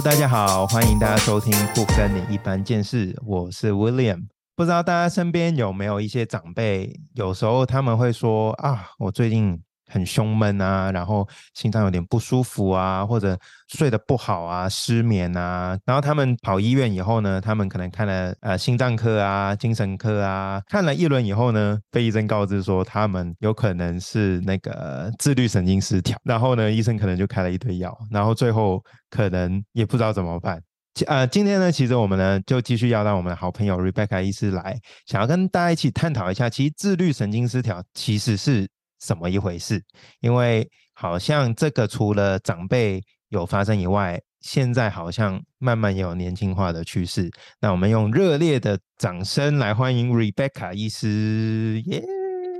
大家好，欢迎大家收听《不跟你一般见识》，我是 William。不知道大家身边有没有一些长辈，有时候他们会说啊，我最近。很胸闷啊，然后心脏有点不舒服啊，或者睡得不好啊，失眠啊。然后他们跑医院以后呢，他们可能看了呃心脏科啊、精神科啊，看了一轮以后呢，被医生告知说他们有可能是那个自律神经失调。然后呢，医生可能就开了一堆药，然后最后可能也不知道怎么办。呃，今天呢，其实我们呢就继续要让我们的好朋友 Rebecca 医师来，想要跟大家一起探讨一下，其实自律神经失调其实是。怎么一回事？因为好像这个除了长辈有发生以外，现在好像慢慢也有年轻化的趋势。那我们用热烈的掌声来欢迎 Rebecca 医师，耶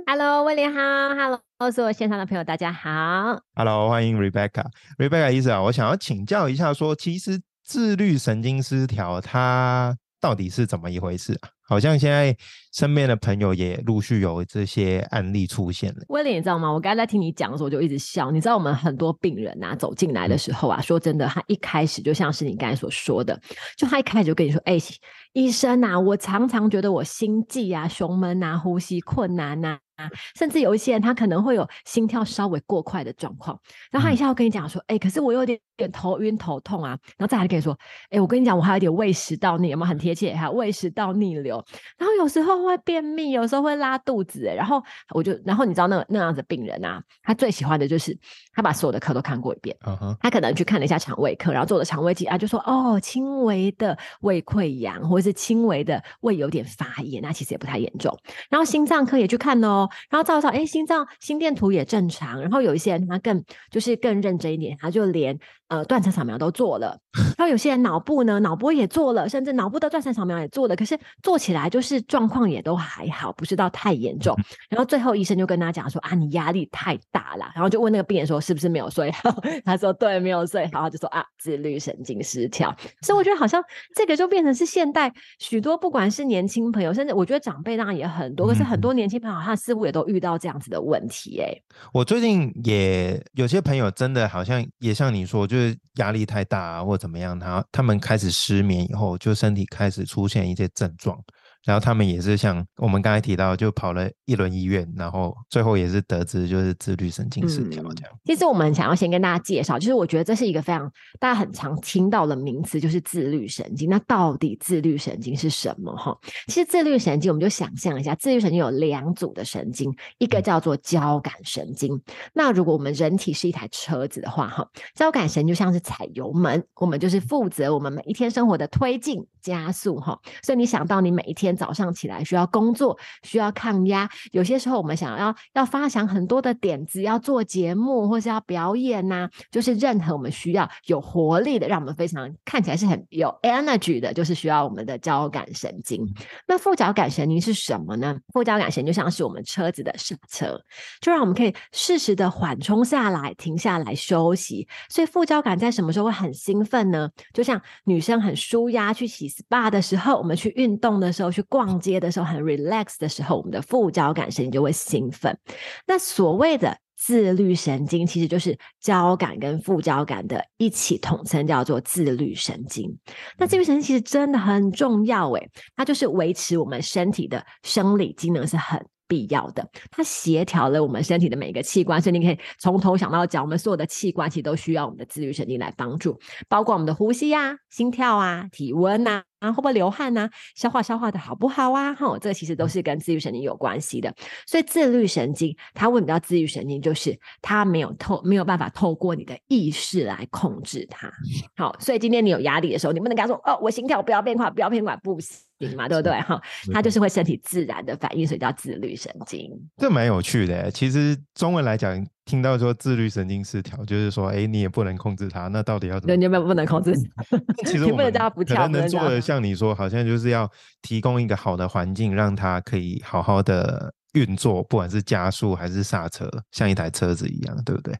！Hello，威廉好，Hello，所有线上的朋友大家好，Hello，欢迎 Rebecca，Rebecca 医师啊，我想要请教一下，说其实自律神经失调它到底是怎么一回事啊？好像现在身边的朋友也陆续有这些案例出现了。威廉，你知道吗？我刚才在听你讲的时候，我就一直笑。你知道我们很多病人啊，走进来的时候啊，说真的，他一开始就像是你刚才所说的，就他一开始就跟你说：“哎，医生啊，我常常觉得我心悸啊、胸闷啊、呼吸困难呐。”啊，甚至有一些人他可能会有心跳稍微过快的状况，然后他一下要跟你讲说，哎，可是我有点点头晕头痛啊，然后再来跟你说，哎，我跟你讲，我还有点胃食道逆，有没有很贴切？还有胃食道逆流，然后有时候会便秘，有时候会拉肚子，然后我就，然后你知道那那样子病人啊，他最喜欢的就是他把所有的科都看过一遍，他可能去看了一下肠胃科，然后做了肠胃镜啊，就说哦，轻微的胃溃疡或者是轻微的胃有点发炎，那其实也不太严重，然后心脏科也去看哦。然后照照，哎，心脏心电图也正常。然后有一些人他更就是更认真一点，他就连呃断层扫描都做了。然后有些人脑部呢，脑波也做了，甚至脑部的断层扫描也做了。可是做起来就是状况也都还好，不是到太严重。然后最后医生就跟他讲说啊，你压力太大了。然后就问那个病人说是不是没有睡好？他说对，没有睡好。就说啊，自律神经失调。所以我觉得好像这个就变成是现代许多不管是年轻朋友，甚至我觉得长辈当然也很多，可是很多年轻朋友他似乎也都遇到这样子的问题。哎，我最近也有些朋友真的好像也像你说，就是压力太大啊或怎么样，他他们开始失眠以后，就身体开始出现一些症状。然后他们也是像我们刚才提到，就跑了一轮医院，然后最后也是得知就是自律神经失调这样。其实我们想要先跟大家介绍，就是我觉得这是一个非常大家很常听到的名词，就是自律神经。那到底自律神经是什么？哈，其实自律神经我们就想象一下，自律神经有两组的神经，一个叫做交感神经。那如果我们人体是一台车子的话，哈，交感神经就像是踩油门，我们就是负责我们每一天生活的推进加速，哈。所以你想到你每一天。早上起来需要工作，需要抗压。有些时候我们想要要发想很多的点子，要做节目或是要表演呐，就是任何我们需要有活力的，让我们非常看起来是很有 energy 的，就是需要我们的交感神经。那副交感神经是什么呢？副交感神经就像是我们车子的刹车，就让我们可以适时的缓冲下来，停下来休息。所以副交感在什么时候会很兴奋呢？就像女生很舒压去洗 SPA 的时候，我们去运动的时候。去逛街的时候很 relax 的时候，我们的副交感神经就会兴奋。那所谓的自律神经，其实就是交感跟副交感的一起统称，叫做自律神经。那自律神经其实真的很重要，诶，它就是维持我们身体的生理机能是很必要的。它协调了我们身体的每一个器官，所以你可以从头想到脚，我们所有的器官其实都需要我们的自律神经来帮助，包括我们的呼吸呀、心跳啊、体温呐。啊，会不会流汗呢？消化消化的好不好啊？哈，这其实都是跟自律神经有关系的。所以自律神经它为什么叫自律神经？就是它没有透没有办法透过你的意识来控制它。好，所以今天你有压力的时候，你不能跟他说：“哦，我心跳不要变快，不要变快，不行嘛，对不对？”哈，它就是会身体自然的反应，所以叫自律神经。这蛮有趣的。其实中文来讲。听到说自律神经失调，就是说，哎，你也不能控制它，那到底要怎么？你有没有不能控制？其实我们可能能做的，像你说，好像就是要提供一个好的环境，让它可以好好的运作，不管是加速还是刹车，像一台车子一样，对不对？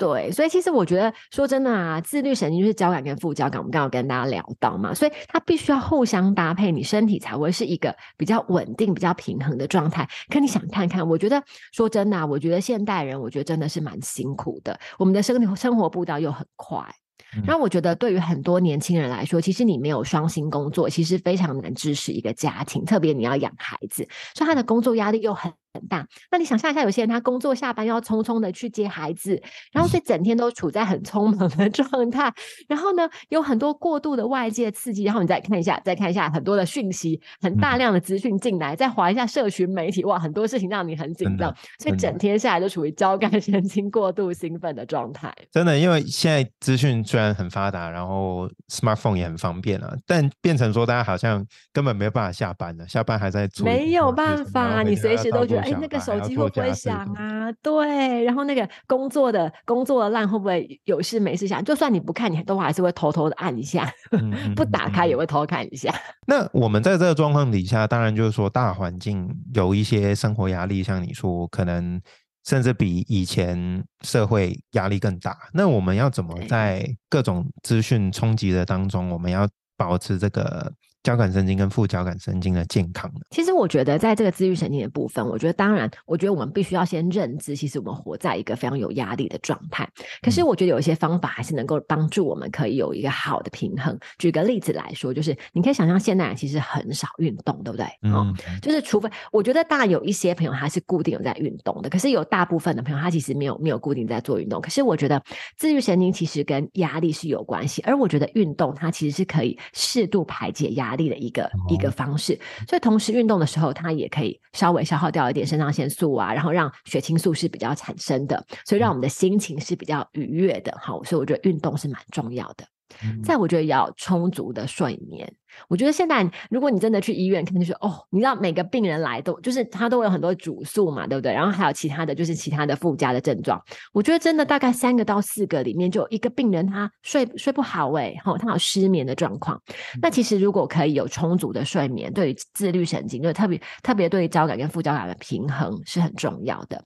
对，所以其实我觉得说真的啊，自律神经就是交感跟副交感，我们刚刚跟大家聊到嘛，所以它必须要互相搭配，你身体才会是一个比较稳定、比较平衡的状态。可你想看看，我觉得说真的，啊我觉得现代人，我觉得真的是蛮辛苦的，我们的生生活步调又很快。然后我觉得对于很多年轻人来说，其实你没有双薪工作，其实非常难支持一个家庭，特别你要养孩子，所以他的工作压力又很。很大，那你想象一下，有些人他工作下班要匆匆的去接孩子，然后所以 整天都处在很匆忙的 状态，然后呢有很多过度的外界刺激，然后你再看一下，再看一下很多的讯息，很大量的资讯进来，再划一下社群媒体，哇，很多事情让你很紧张，所以整天下来都处于交感 神经过度兴奋的状态。真的，因为现在资讯虽然很发达，然后 smartphone 也很方便啊，但变成说大家好像根本没有办法下班了，下班还在做，没有办法，你随时都觉得。哎，那个手机会不会响啊？对，然后那个工作的工作的烂会不会有事没事响？就算你不看，你都还是会偷偷的按一下，不打开也会偷看一下。那我们在这个状况底下，当然就是说大环境有一些生活压力，像你说，可能甚至比以前社会压力更大。那我们要怎么在各种资讯冲击的当中，我们要保持这个？交感神经跟副交感神经的健康呢？其实我觉得，在这个自愈神经的部分，我觉得当然，我觉得我们必须要先认知，其实我们活在一个非常有压力的状态。可是，我觉得有一些方法还是能够帮助我们，可以有一个好的平衡。举个例子来说，就是你可以想象，现代人其实很少运动，对不对？嗯，就是除非我觉得，当然有一些朋友他是固定有在运动的，可是有大部分的朋友他其实没有没有固定在做运动。可是我觉得，自愈神经其实跟压力是有关系，而我觉得运动它其实是可以适度排解压。压力的一个一个方式，所以同时运动的时候，它也可以稍微消耗掉一点肾上腺素啊，然后让血清素是比较产生的，所以让我们的心情是比较愉悦的。好，所以我觉得运动是蛮重要的。再，我觉得要充足的睡眠。我觉得现在，如果你真的去医院，肯定是哦，你知道每个病人来都就是他都有很多主诉嘛，对不对？然后还有其他的就是其他的附加的症状。我觉得真的大概三个到四个里面就有一个病人他睡睡不好哎，吼，他有失眠的状况。那其实如果可以有充足的睡眠，对于自律神经，就特别特别对于交感跟副交感的平衡是很重要的。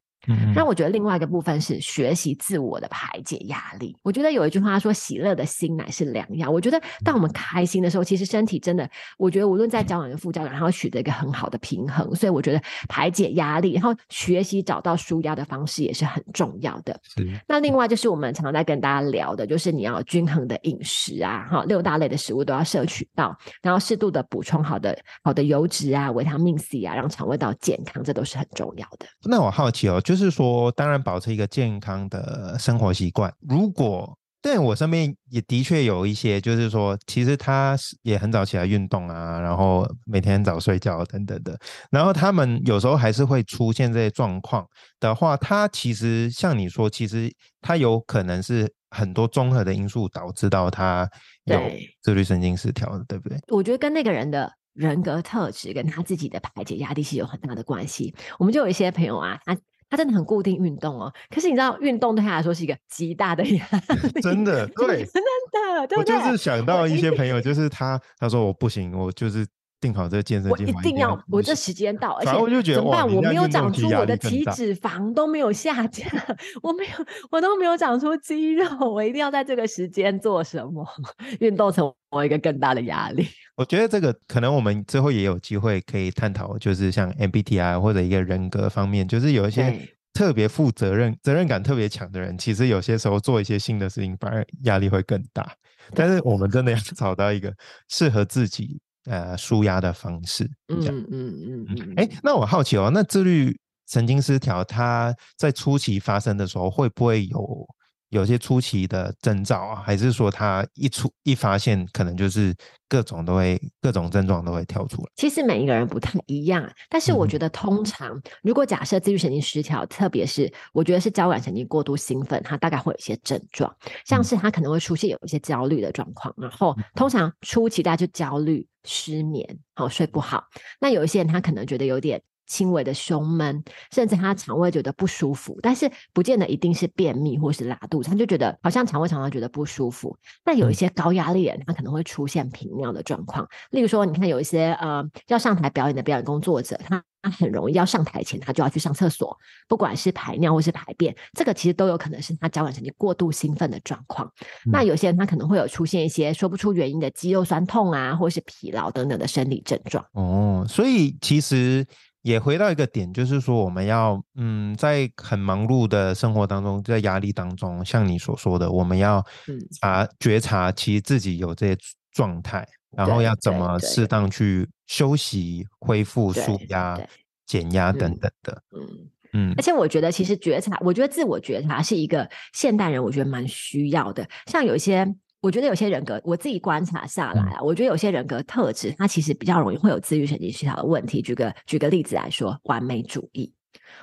那我觉得另外一个部分是学习自我的排解压力。我觉得有一句话说：“喜乐的心乃是良药。”我觉得当我们开心的时候，其实身体真的，我觉得无论在交往跟副交往，然后取得一个很好的平衡。所以我觉得排解压力，然后学习找到舒压的方式也是很重要的。那另外就是我们常常在跟大家聊的，就是你要均衡的饮食啊，哈，六大类的食物都要摄取到，然后适度的补充好的好的油脂啊、维他命 C 啊，让肠胃道健康，这都是很重要的。那我好奇哦，就。就是说，当然保持一个健康的生活习惯。如果但我身边也的确有一些，就是说，其实他也很早起来运动啊，然后每天早睡觉等等的。然后他们有时候还是会出现这些状况的话，他其实像你说，其实他有可能是很多综合的因素导致到他有自律神经失调的，对不对？我觉得跟那个人的。人格特质跟他自己的排解压力是有很大的关系。我们就有一些朋友啊，他他真的很固定运动哦，可是你知道，运动对他来说是一个极大的 压力。真的，对，真的，我就是想到一些朋友，就是他，他说我不行，我就是定好这个健身，我一定要，我这时间到，而且我就觉得怎么办？我没有长出我的体脂肪都没有下降，我没有，我都没有长出肌肉，我一定要在这个时间做什么 运动成。我一个更大的压力，我觉得这个可能我们之后也有机会可以探讨，就是像 MBTI 或者一个人格方面，就是有一些特别负责任、责任感特别强的人，其实有些时候做一些新的事情，反而压力会更大。但是我们真的要 找到一个适合自己呃舒压的方式。嗯嗯嗯嗯。哎，那我好奇哦，那自律神经失调，它在初期发生的时候，会不会有？有些初期的征兆啊，还是说他一出一发现，可能就是各种都会各种症状都会跳出来。其实每一个人不太一样，但是我觉得通常如果假设自律神经失调，特别是我觉得是交感神经过度兴奋，它大概会有一些症状，像是他可能会出现有一些焦虑的状况，然后通常初期大家就焦虑、失眠、好睡不好。那有一些人他可能觉得有点。轻微的胸闷，甚至他肠胃觉得不舒服，但是不见得一定是便秘或是拉肚子，他就觉得好像肠胃常常觉得不舒服。那有一些高压力人，他可能会出现频尿的状况。例如说，你看有一些呃要上台表演的表演工作者，他他很容易要上台前他就要去上厕所，不管是排尿或是排便，这个其实都有可能是他交感神经过度兴奋的状况。那有些人他可能会有出现一些说不出原因的肌肉酸痛啊，或是疲劳等等的生理症状。哦，所以其实。也回到一个点，就是说我们要嗯，在很忙碌的生活当中，在压力当中，像你所说的，我们要嗯察觉察，其实自己有这些状态，然后要怎么适当去休息、恢复、舒压、减压等嗯等的。嗯。嗯而且我觉得，其实觉察，我觉得自我觉察是一个现代人，我觉得蛮需要的。像有一些，我觉得有些人格，我自己观察下来啊，我觉得有些人格特质，他其实比较容易会有自律神经失调的问题。举个举个例子来说，完美主义。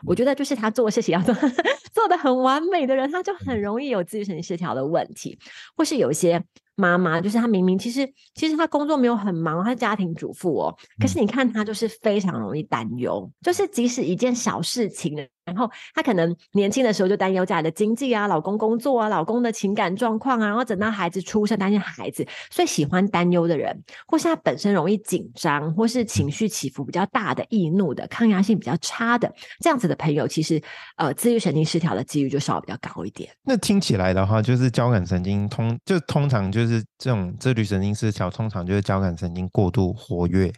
我觉得就是他做事情要做 做的很完美的人，他就很容易有自律神经失调的问题，或是有一些妈妈，就是她明明其实其实她工作没有很忙，她是家庭主妇哦，可是你看她就是非常容易担忧，就是即使一件小事情，然后她可能年轻的时候就担忧家里的经济啊、老公工作啊、老公的情感状况啊，然后等到孩子出生担心孩子，所以喜欢担忧的人，或是他本身容易紧张，或是情绪起伏比较大的、易怒的、抗压性比较差的这样子的朋友，其实呃自律神经失调的几率就稍微比较高一点。那听起来的话，就是交感神经通，就通常就是这种自律神经失调，通常就是交感神经过度活跃，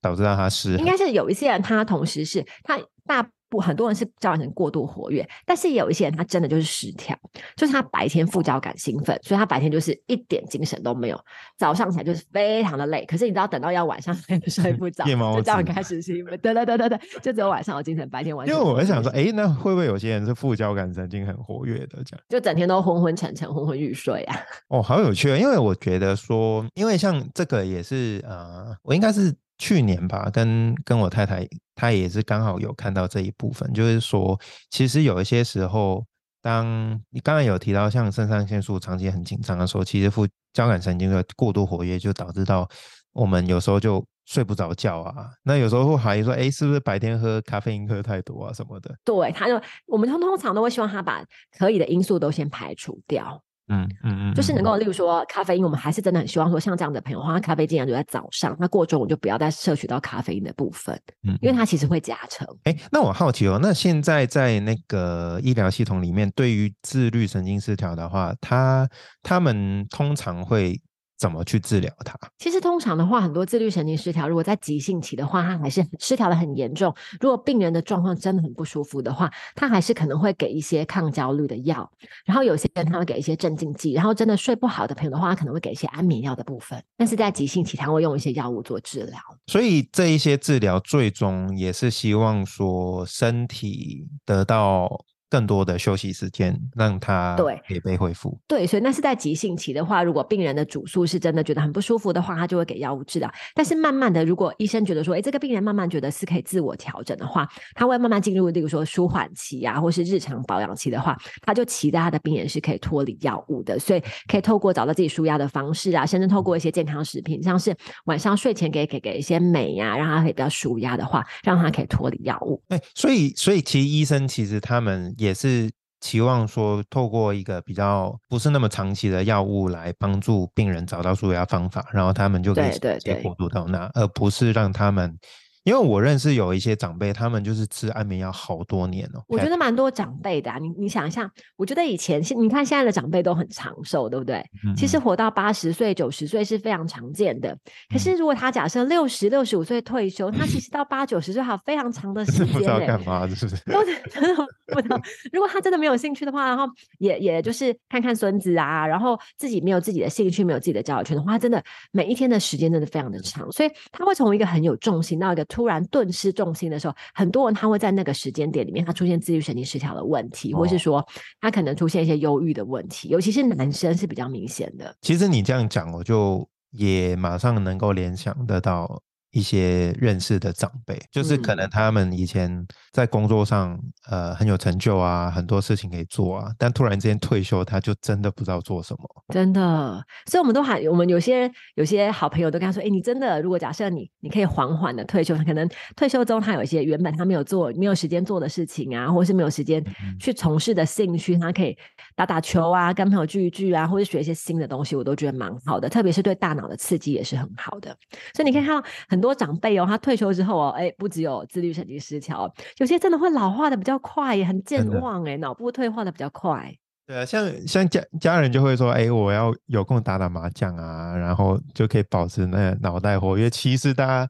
导致到他失衡。应该是有一些人，他同时是他大部很多人是交感神经过度活跃，但是也有一些人他真的就是失调，就是他白天副交感兴奋，所以他白天就是一点精神都没有，早上起来就是非常的累。可是你知道，等到要晚上 睡不着，夜猫就交感子开始兴奋，对对对对对，就只有晚上有精神，白天完全因为我在想说，哎，那会不会有些人是副交感神经很活跃的这样？就整天都昏昏沉沉、昏昏欲睡啊。哦，好有趣啊！因为我觉得说，因为像这个也是呃，我应该是去年吧，跟跟我太太，她也是刚好有看到这一部分，就是说，其实有一些时候，当你刚才有提到像肾上腺素长期很紧张的时候，其实副交感神经的过度活跃，就导致到我们有时候就睡不着觉啊。那有时候会怀疑说，哎，是不是白天喝咖啡因喝太多啊什么的？对，他就我们通通常都会希望他把可以的因素都先排除掉。嗯嗯嗯，嗯就是能够，例如说咖啡因，我们还是真的很希望说，像这样的朋友的话，他咖啡尽量留在早上，那过中午就不要再摄取到咖啡因的部分，嗯因为它其实会加成。哎，那我好奇哦，那现在在那个医疗系统里面，对于自律神经失调的话，他他们通常会怎么去治疗它？其实通常的话，很多自律神经失调，如果在急性期的话，它还是失调的很严重。如果病人的状况真的很不舒服的话，他还是可能会给一些抗焦虑的药，然后有些人他会给一些镇静剂，然后真的睡不好的朋友的话，他可能会给一些安眠药的部分。但是在急性期，他会用一些药物做治疗。所以这一些治疗最终也是希望说身体得到更多的休息时间，让他对可以被恢复。对，所以那是在急性期的话，如果病人的主诉是真的觉得很不舒服的话，他就会给药物治疗。但是慢慢的，如果医生觉得说，哎，这个病人慢慢觉得是可以自我调整的话，他会慢慢进入，例如说舒缓期啊，或是日常保养期的话，他就期待他的病人是可以脱离药物的，所以可以透过找到自己舒压的方式啊，甚至透过一些健康食品，像是晚上睡前给给给一些镁呀、让他可以比较舒压的话，让他可以脱离药物。哎，所以所以其实医生其实他们也是期望说，透过一个比较不是那么长期的药物来帮助病人找到舒压方法，然后他们就可以过渡到那，而不是让他们。因为我认识有一些长辈，他们就是吃安眠药好多年哦。我觉得蛮多长辈的、啊，你你想一下，我觉得以前现你看现在的长辈都很长寿，对不对？嗯其实活到八十岁、九十岁是非常常见的。可嗯是如果他假设六十六十五岁退休，他其实到八九十岁还有非常长的 时是不知道间、干嘛，是不是？都是真的不知道。如果他真的没有兴趣的话，然后也也就是看看孙子啊，然后自己没有自己的兴趣，没有自己的交友圈的话，他真的每一天的时间真的非常的长，所以他会从一个很有重心到一个突然顿失重心的时候，很多人他会在那个时间点里面，他出现自律神经失调的问题，或是哦说他可能出现一些忧郁的问题，尤其是男生是比较明显的。其实你这样讲，我就也马上能够联想得到一些认识的长辈，就是可能嗯他们以前在工作上呃很有成就啊，很多事情可以做啊，但突然之间退休，他就真的不知道做什么。真的，所以我们都喊，我们有些有些好朋友都跟他说，哎，你真的，如果假设你你可以缓缓的退休，可能退休中他有一些原本他没有做、没有时间做的事情啊，或是没有时间嗯去从事的兴趣，他可以打打球啊，跟朋友聚一聚啊，或者学一些新的东西，我都觉得蛮好的，特别是对大脑的刺激也是很好的。所以你可以看到很多长辈哦，他退休之后哦，哎，不只有自律神经失调哦，有些真的会老化的比较快，也很健忘哎，脑部退化的比较快。对啊，像像家家人就会说，哎，我要有空打打麻将啊，然后就可以保持那个脑袋活跃。其实大家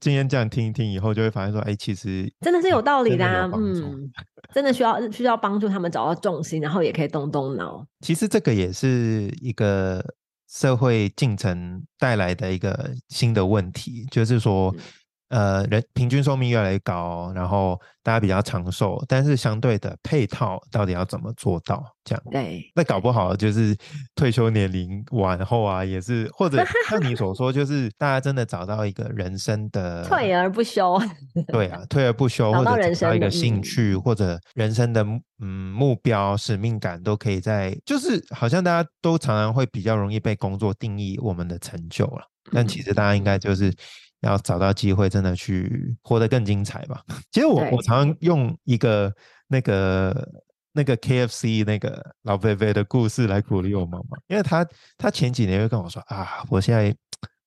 今天这样听一听以后，就会发现说，哎，其实真的是有道理的，啊嗯，真的需要需要帮助他们找到重心，然后也可以动动脑。其实这个也是一个社会进程带来的一个新的问题，就是说。呃，人平均寿命越来越高，然后大家比较长寿，但是相对的配套到底要怎么做到？这样对，那搞不好就是退休年龄往后啊，也是或者 像你所说，就是大家真的找到一个人生的退而不休。对啊，退而不休，或者找到一个兴趣，或者人生的嗯目标、使命感，都可以在，就是好像大家都常常会比较容易被工作定义我们的成就了，但其实大家应该就是。要找到机会，真的去活得更精彩吧。其实我我常常用一个那个那个 K F C 那个老贝贝的故事来鼓励我妈妈，因为他他前几年会跟我说啊，我现在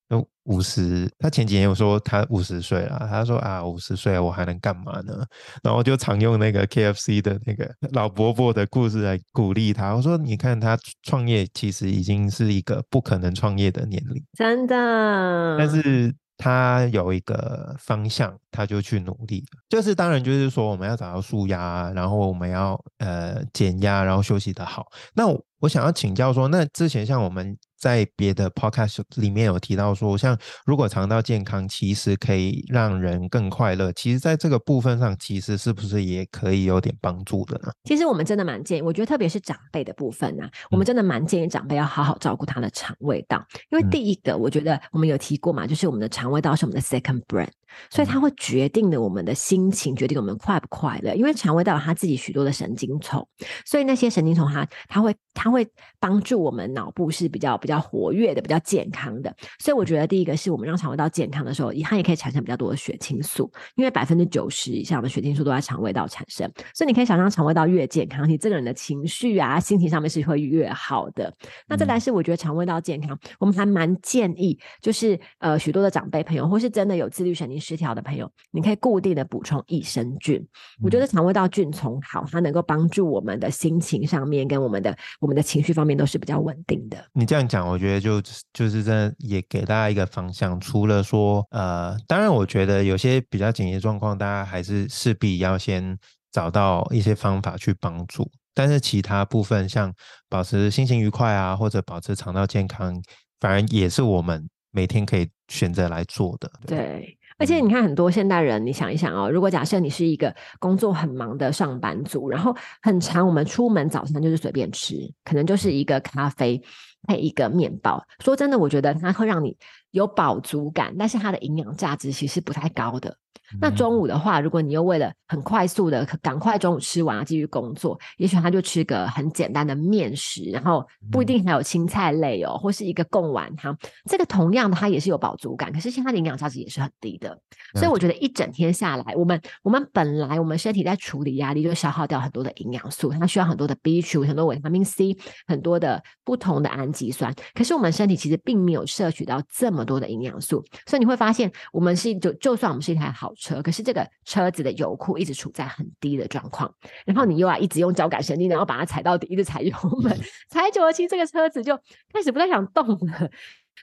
都五十，他前几年有说他五十岁了，他说啊五十岁我还能干嘛呢？然后就常用那个 K F C 的那个老伯伯的故事来鼓励他。我说你看他创业其实已经是一个不可能创业的年龄，真的，但是。他有一个方向，他就去努力。就是当然，就是说我们要找到舒压，然后我们要呃减压，然后休息的好。那我想要请教说，那之前像我们。在别的 podcast 里面有提到说，像如果肠道健康，其实可以让人更快乐。其实，在这个部分上，其实是不是也可以有点帮助的呢？其实我们真的蛮建议，我觉得特别是长辈的部分啊，我们真的蛮建议长辈要好好照顾他的肠胃道。因为第一个，我觉得我们有提过嘛，就是我们的肠胃道是我们的 second brain，所以它会决定了我们的心情，决定我们快不快乐。因为肠胃道有它自己许多的神经丛，所以那些神经丛它它会它会帮助我们脑部是比较比较。比较活跃的、比较健康的，所以我觉得第一个是我们让肠胃道健康的时候，它也可以产生比较多的血清素，因为百分之九十以上的血清素都在肠胃道产生，所以你可以想象肠胃道越健康，你这个人的情绪啊、心情上面是会越好的。那再来是我觉得肠胃道健康，我们还蛮建议，就是呃许多的长辈朋友，或是真的有自律神经失调的朋友，你可以固定的补充益生菌。我觉得肠胃道菌丛好，它能够帮助我们的心情上面跟我们的我们的情绪方面都是比较稳定的。你这样讲。我觉得就就是真的也给大家一个方向。除了说，呃，当然，我觉得有些比较紧急状况，大家还是势必要先找到一些方法去帮助。但是其他部分，像保持心情愉快啊，或者保持肠道健康，反而也是我们每天可以选择来做的。对。而且你看，很多现代人，你想一想哦，如果假设你是一个工作很忙的上班族，然后很长，我们出门早餐就是随便吃，可能就是一个咖啡配一个面包。说真的，我觉得它会让你有饱足感，但是它的营养价值其实不太高的。那中午的话，如果你又为了很快速的赶快中午吃完继续工作，也许他就吃个很简单的面食，然后不一定还有青菜类哦，或是一个贡丸汤。这个同样的，它也是有饱足感，可是现在的营养价值也是很低的。所以我觉得一整天下来，我们我们本来我们身体在处理压力，就消耗掉很多的营养素，它需要很多的 B 群、很多维他命 C、很多的不同的氨基酸。可是我们身体其实并没有摄取到这么多的营养素，所以你会发现，我们是就就算我们是一台好。车，可是这个车子的油库一直处在很低的状况，然后你又要一直用交感神经，然后把它踩到底，一直踩油门，踩久了，其实这个车子就开始不太想动了，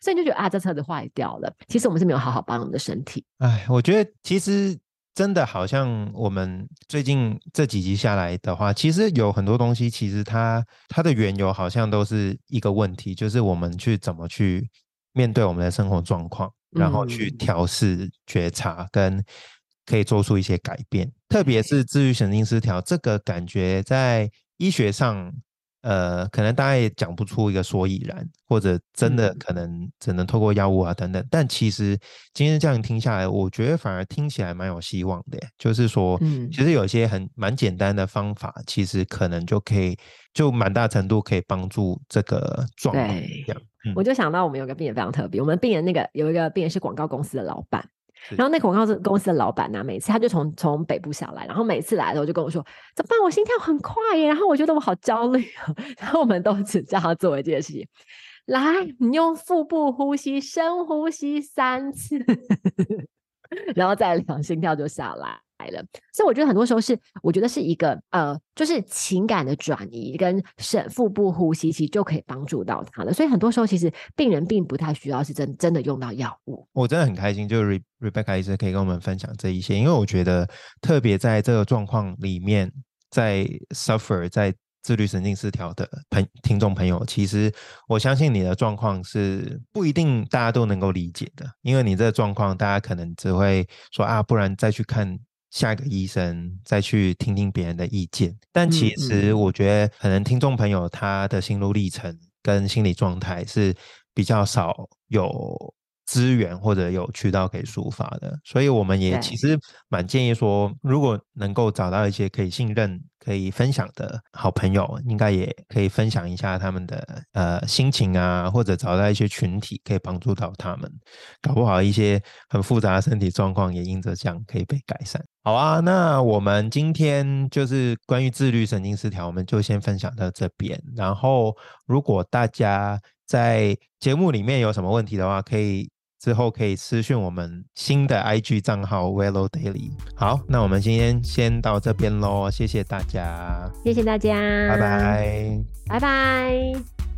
所以你就觉得啊，这车子坏掉了。其实我们是没有好好保养我们的身体。哎，我觉得其实真的好像我们最近这几集下来的话，其实有很多东西，其实它它的缘由好像都是一个问题，就是我们去怎么去面对我们的生活状况。然后去调试、觉察，跟可以做出一些改变。特别是治愈神经失调，这个感觉在医学上，呃，可能大家也讲不出一个所以然，或者真的可能只能透过药物啊等等。但其实今天这样听下来，我觉得反而听起来蛮有希望的。就是说，嗯，其实有一些很蛮简单的方法，其实可能就可以，就蛮大程度可以帮助这个状况。这样。我就想到我们有个病人非常特别，我们病人那个有一个病人是广告公司的老板，然后那广告公司的老板呢，每次他就从从北部下来，然后每次来的时候就跟我说怎么办？我心跳很快耶，然后我觉得我好焦虑啊，然后我们都只叫他做一件事情，来，你用腹部呼吸深呼吸三次。然后再量心跳就下来。来了，所以我觉得很多时候是，我觉得是一个呃，就是情感的转移跟深腹部呼吸，其实就可以帮助到他了。所以很多时候，其实病人并不太需要是真真的用到药物。我真的很开心，就是 Rebecca 医生可以跟我们分享这一些，因为我觉得特别在这个状况里面，在 suffer 在自律神经失调的朋听众朋友，其实我相信你的状况是不一定大家都能够理解的，因为你这个状况，大家可能只会说啊，不然再去看。下一个医生再去听听别人的意见，但其实我觉得可能听众朋友他的心路历程跟心理状态是比较少有。资源或者有渠道可以抒发的，所以我们也其实蛮建议说，如果能够找到一些可以信任、可以分享的好朋友，应该也可以分享一下他们的呃心情啊，或者找到一些群体可以帮助到他们，搞不好一些很复杂的身体状况也因着这样可以被改善。好啊，那我们今天就是关于自律神经失调，我们就先分享到这边。然后，如果大家在节目里面有什么问题的话，可以。之后可以私讯我们新的 IG 账号 Wello Daily。好，那我们今天先到这边喽，谢谢大家，谢谢大家，拜拜，拜拜。